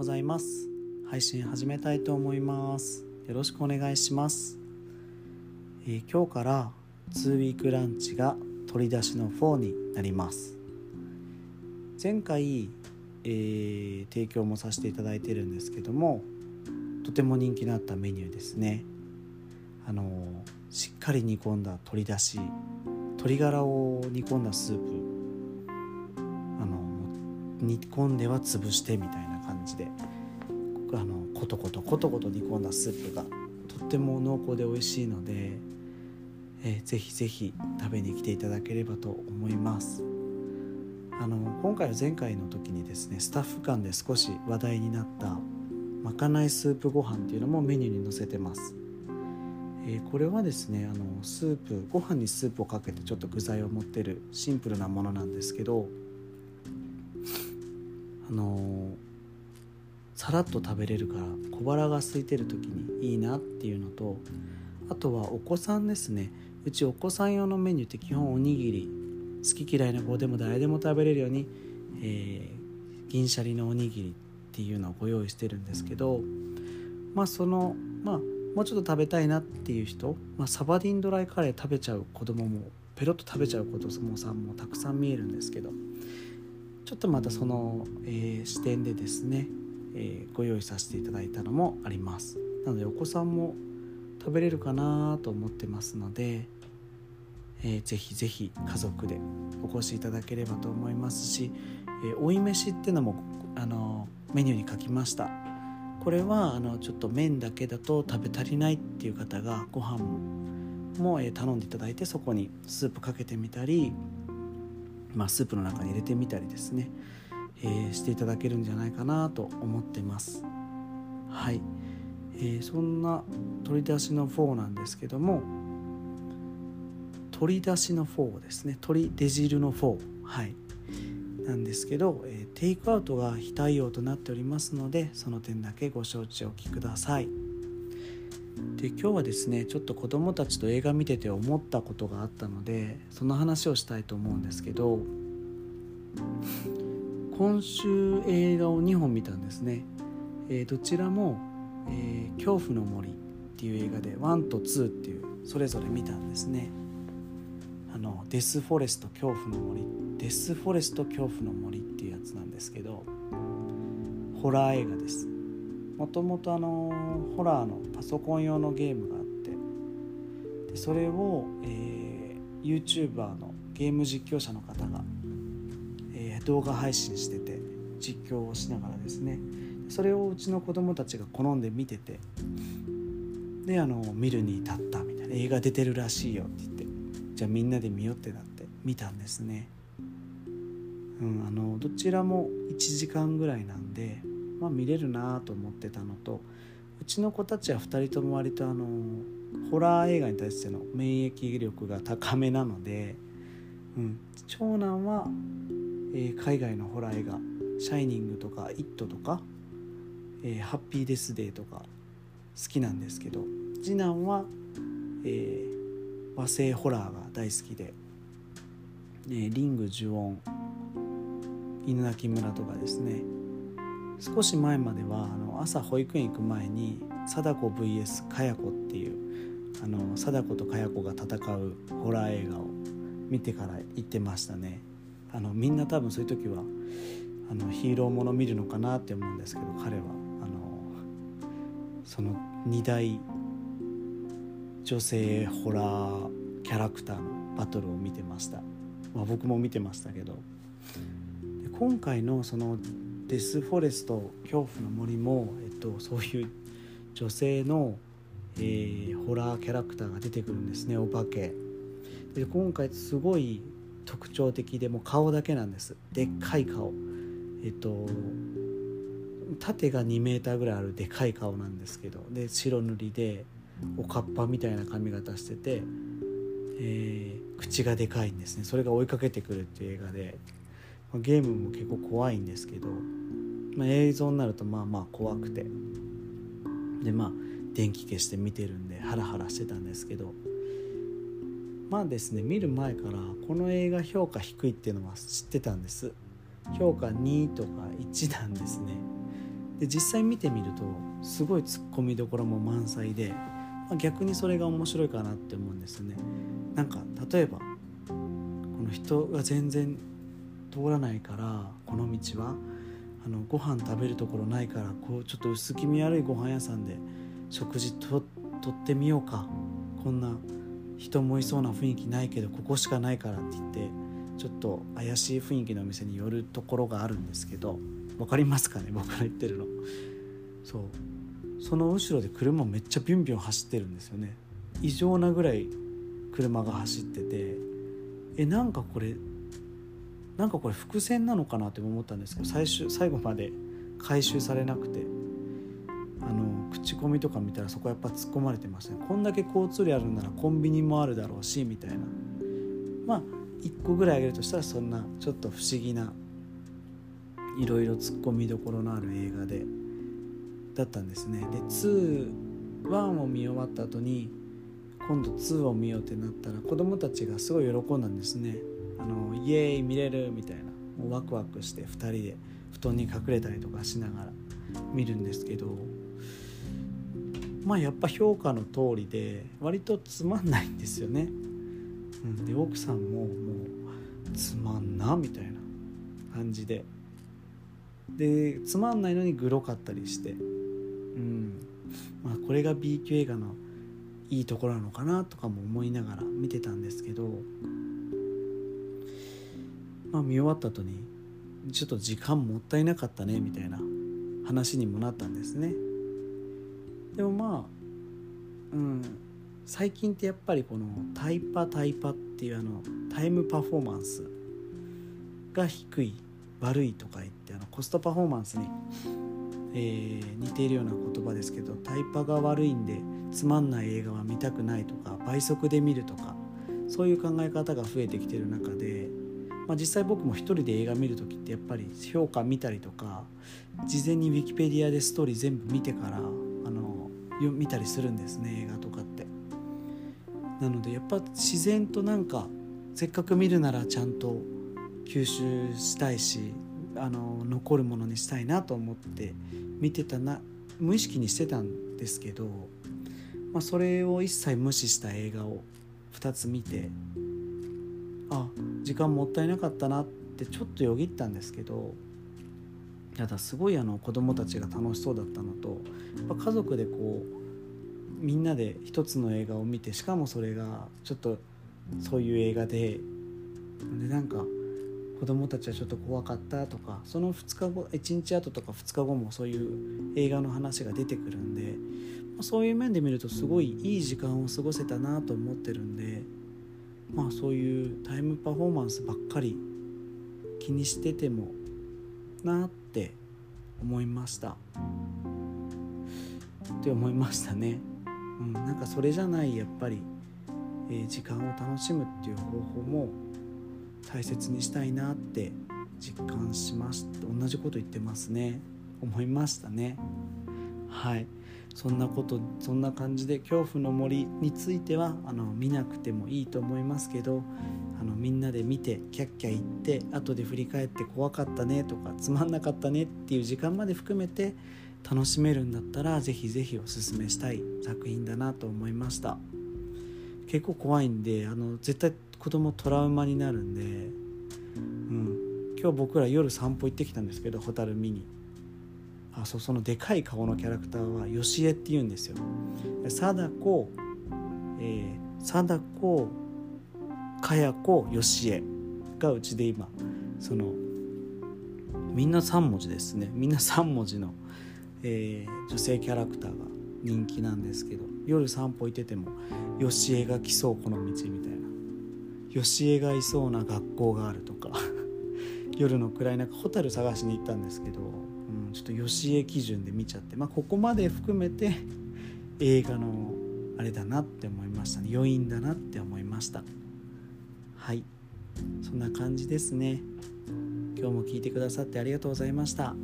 ございます。配信始めたいと思います。よろしくお願いします、えー、今日から2ウィークランチが取り出しの4になります。前回、えー、提供もさせていただいてるんですけどもとても人気のあったメニューですね。あのしっかり煮込んだ鶏だし鶏ガラを煮込んだスープあの煮込んでは潰してみたいな。感じであのコトコトコトコト煮込んだスープがとっても濃厚で美味しいので、えー、ぜひぜひ食べに来ていただければと思います。あの今回は前回の時にですねスタッフ間で少し話題になったまかないスープご飯っていうのもメニューに載せてます。えー、これはですねあのスープご飯にスープをかけてちょっと具材を持ってるシンプルなものなんですけどあのさらっと食べれるから小腹が空いてる時にいいなっていうのとあとはお子さんですね。うちお子さん用のメニューって基本おにぎり。好き嫌いな子でも誰でも食べれるように、えー、銀シャリのおにぎりっていうのをご用意してるんですけどまあそのまあもうちょっと食べたいなっていう人、まあ、サバディンドライカレー食べちゃう子供もペロッと食べちゃう子供さんもたくさん見えるんですけどちょっとまたその、えー、視点でですね、えー、ご用意させていただいたのもあります。なのでお子さんも食べれるかなと思ってますので、えー、ぜひぜひ家族でお越しいただければと思いますし、えー、追い飯っていうのもあのメニューに書きました。これはあのちょっと麺だけだと食べ足りないっていう方がご飯も頼んでいただいてそこにスープかけてみたりまあ、スープの中に入れてみたりですね、えー、していただけるんじゃないかなと思ってます。はい、えー、そんな取り出しの4なんですけども取り出しの4ですね。取り出汁の4はい。なんですけど、えー、テイクアウトが非対応となっておりますのでその点だけご承知おきください。で今日はですねちょっと子どもたちと映画見てて思ったことがあったのでその話をしたいと思うんですけど今週映画を2本見たんですね、えー、どちらも、えー「恐怖の森」っていう映画で1と2っていうそれぞれ見たんですね。あのデスフォレスト恐怖の森。デスフォレスト恐怖の森っていうやつなんですけどホラー映画です。もともとあのホラーのパソコン用のゲームがあってでそれを、えー、YouTuber のゲーム実況者の方が、動画配信してて実況をしながらですねそれをうちの子供たちが好んで見ててであの見るに至ったみたいな映画出てるらしいよって言ってじゃあみんなで見よってなって見たんですね。うん、あのどちらも1時間ぐらいなんでまあ、見れるなと思ってたのとうちの子たちは2人とも割とあのホラー映画に対しての免疫力が高めなので、うん、長男は、え、海外のホラー映画「シャイニング」とか「イット!」とか、え「ハッピーデスデー」とか好きなんですけど次男は、えー、和製ホラーが大好きで「えー、リング呪音」「犬鳴村」とかですね少し前まではあの朝保育園行く前に貞子 VS かや子っていうあの貞子とかや子が戦うホラー映画を見てから行ってましたねあのみんな多分そういう時はあのヒーローもの見るのかなって思うんですけど彼はあのその2大女性ホラーキャラクターのバトルを見てました、まあ、僕も見てましたけど。今回のそのデスフォレスト恐怖の森も、えっと、そういう女性の、えー、ホラーキャラクターが出てくるんですねお化け。で今回すごい特徴的でも顔だけなんです。でっかい顔。えっと縦が2メーぐらいあるでかい顔なんですけど。で白塗りでおかっぱみたいな髪型してて、えー、口がでかいんですね。それが追いかけてくるっていう映画で。ゲームも結構怖いんですけど。まあ、映像になるとまあまあ怖くて。でまあ電気消して見てるんでハラハラしてたんですけど。まあですね見る前からこの映画評価低いっていうのは知ってたんです。評価2とか1なんですね。で実際見てみるとすごいツッコミどころも満載で、まあ、逆にそれが面白いかなって思うんですね。なんか例えばこの人が全然通らないからこの道はあのご飯食べるところないからこうちょっと薄気味悪いご飯屋さんで食事ととってみようか。こんな人もいそうな雰囲気ないけどここしかないからって言ってちょっと怪しい雰囲気のお店に寄るところがあるんですけど分かりますかね？僕が言ってるの。そう。その後ろで車めっちゃビュンビュン走ってるんですよね。異常なぐらい車が走っててえなんかこれなんかこれ伏線なのかなって思ったんですけど最終最後まで回収されなくて。口コミとか見たらそこやっぱ突っ込まれてましたね。こんだけ交通量あるんならコンビニもあるだろうしみたいな。まあ1個ぐらいあげるとしたらそんなちょっと不思議ないろいろ突っ込みどころのある映画でだったんですね。で21を見終わった後に今度2を見ようってなったら子供たちがすごい喜んだんですね。あのイエーイ見れるみたいな。もうワクワクして2人で布団に隠れたりとかしながら見るんですけど。まあやっぱ評価の通りで割とつまんないんですよね。うん、で奥さんももうつまんなみたいな感じで。でつまんないのにグロかったりして。うん。まあこれが B 級映画のいいところなのかなとかも思いながら見てたんですけど。まあ見終わった後にちょっと時間もったいなかったねみたいな話にもなったんですね。でもまあうん最近ってやっぱりこのタイパタイパっていうあのタイムパフォーマンスが低い悪いとか言ってあのコストパフォーマンスに、えー、似ているような言葉ですけどタイパが悪いんでつまんない映画は見たくないとか倍速で見るとかそういう考え方が増えてきてる中で、まあ、実際僕も一人で映画見る時ってやっぱり評価見たりとか事前にウィキペディアでストーリー全部見てから見たりするんですね映画とかって。なのでやっぱ自然となんかせっかく見るならちゃんと吸収したいしあの残るものにしたいなと思って見てたな無意識にしてたんですけど、まあ、それを一切無視した映画を2つ見てあ時間もったいなかったなってちょっとよぎったんですけどただすごいあの子供たちが楽しそうだったのとやっぱ家族でこうみんなで一つの映画を見てしかもそれがちょっとそういう映画ででなんか子供たちはちょっと怖かったとかその2日後1日後とか2日後もそういう映画の話が出てくるんで、ま、そういう面で見るとすごいいい時間を過ごせたなと思ってるんでまあそういうタイムパフォーマンスばっかり気にしててもなって思いました。って思いましたね、うん、なんかそれじゃないやっぱり、えー、時間を楽しむっていう方法も大切にしたいなって実感しました同じこと言ってますね。思いましたね。はい。そんなことそんな感じで恐怖の森についてはあの見なくてもいいと思いますけどあのみんなで見てキャッキャ言って後で振り返って怖かったねとかつまんなかったねっていう時間まで含めて楽しめるんだったら是非是非おすすめしたい作品だなと思いました。結構怖いんであの絶対子供トラウマになるんで、うん、今日僕ら夜散歩行ってきたんですけど蛍見に。あそうそのでかい顔のキャラクターはヨシエって言うんですよ。貞子、えー、貞子かや子よしえがうちで今そのみんな3文字ですね。みんな3文字の、えー、女性キャラクターが人気なんですけど夜散歩行ってても「よしえが来そうこの道」みたいな。よしえがいそうな学校があるとか 夜の暗い中ホタル探しに行ったんですけど、ちょっとよしえ基準で見ちゃって、まあ、ここまで含めて映画のあれだなって思いましたね。余韻だなって思いました。はい。そんな感じですね。今日も聞いてくださってありがとうございました。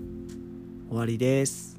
終わりです。